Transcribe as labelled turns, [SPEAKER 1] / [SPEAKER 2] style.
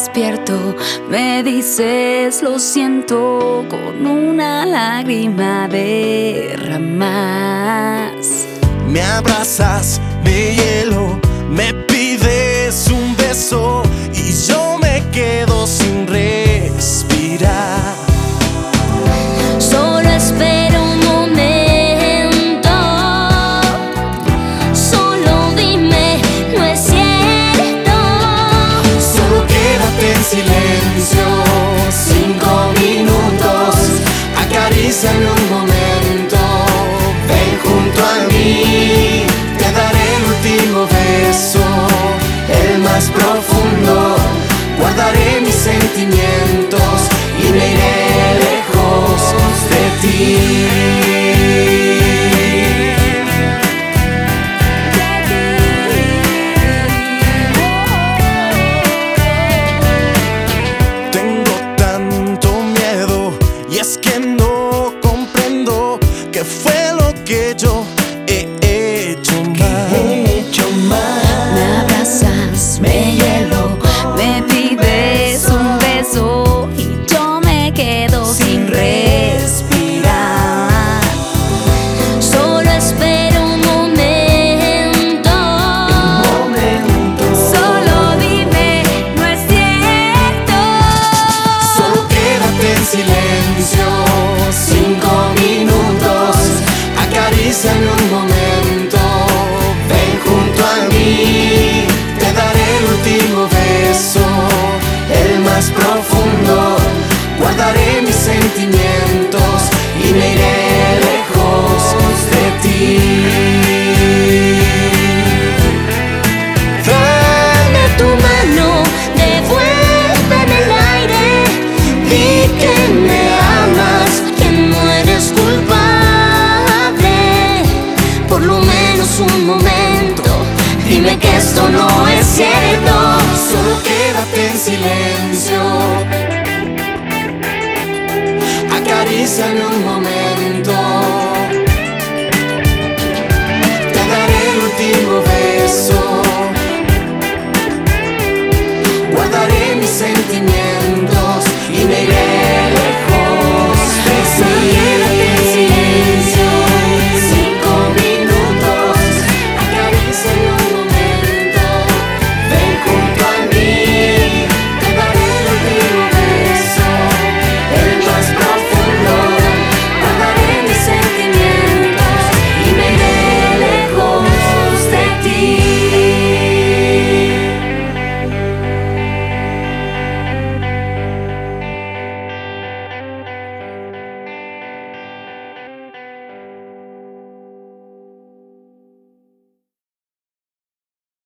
[SPEAKER 1] despierto me dices lo siento con una lágrima derramas.
[SPEAKER 2] Me abrazas, me hielo, me pides un beso y yo acaríciame un momento, ven junto a mí, te daré el último beso, el más profundo, guardaré mis sentimientos y me iré lejos de ti. Tengo tanto miedo y es que no
[SPEAKER 1] dime que esto no es cierto.
[SPEAKER 2] Solo quédate en silencio. Acaríciame un momento.